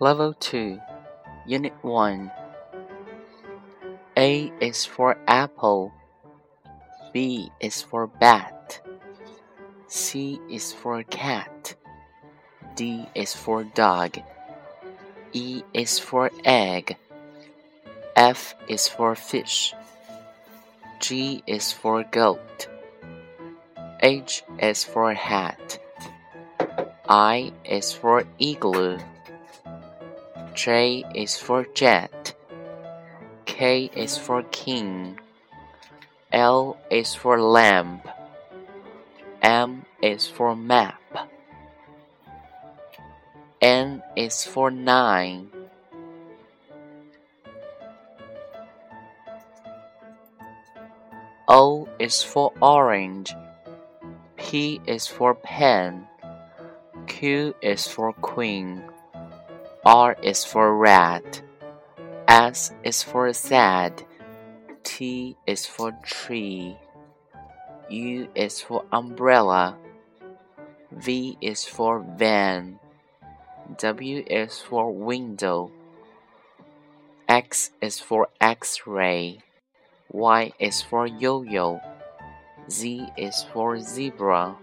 Level 2, Unit 1. A is for apple. B is for bat. C is for cat. D is for dog. E is for egg. F is for fish. G is for goat. H is for hat. I is for igloo. J is for jet. K is for king. L is for lamp. M is for map. N is for nine. O is for orange. P is for pen. Q is for queen. R is for rat. S is for sad. T is for tree. U is for umbrella. V is for van. W is for window. X is for X-ray. Y is for yo-yo. Z is for zebra.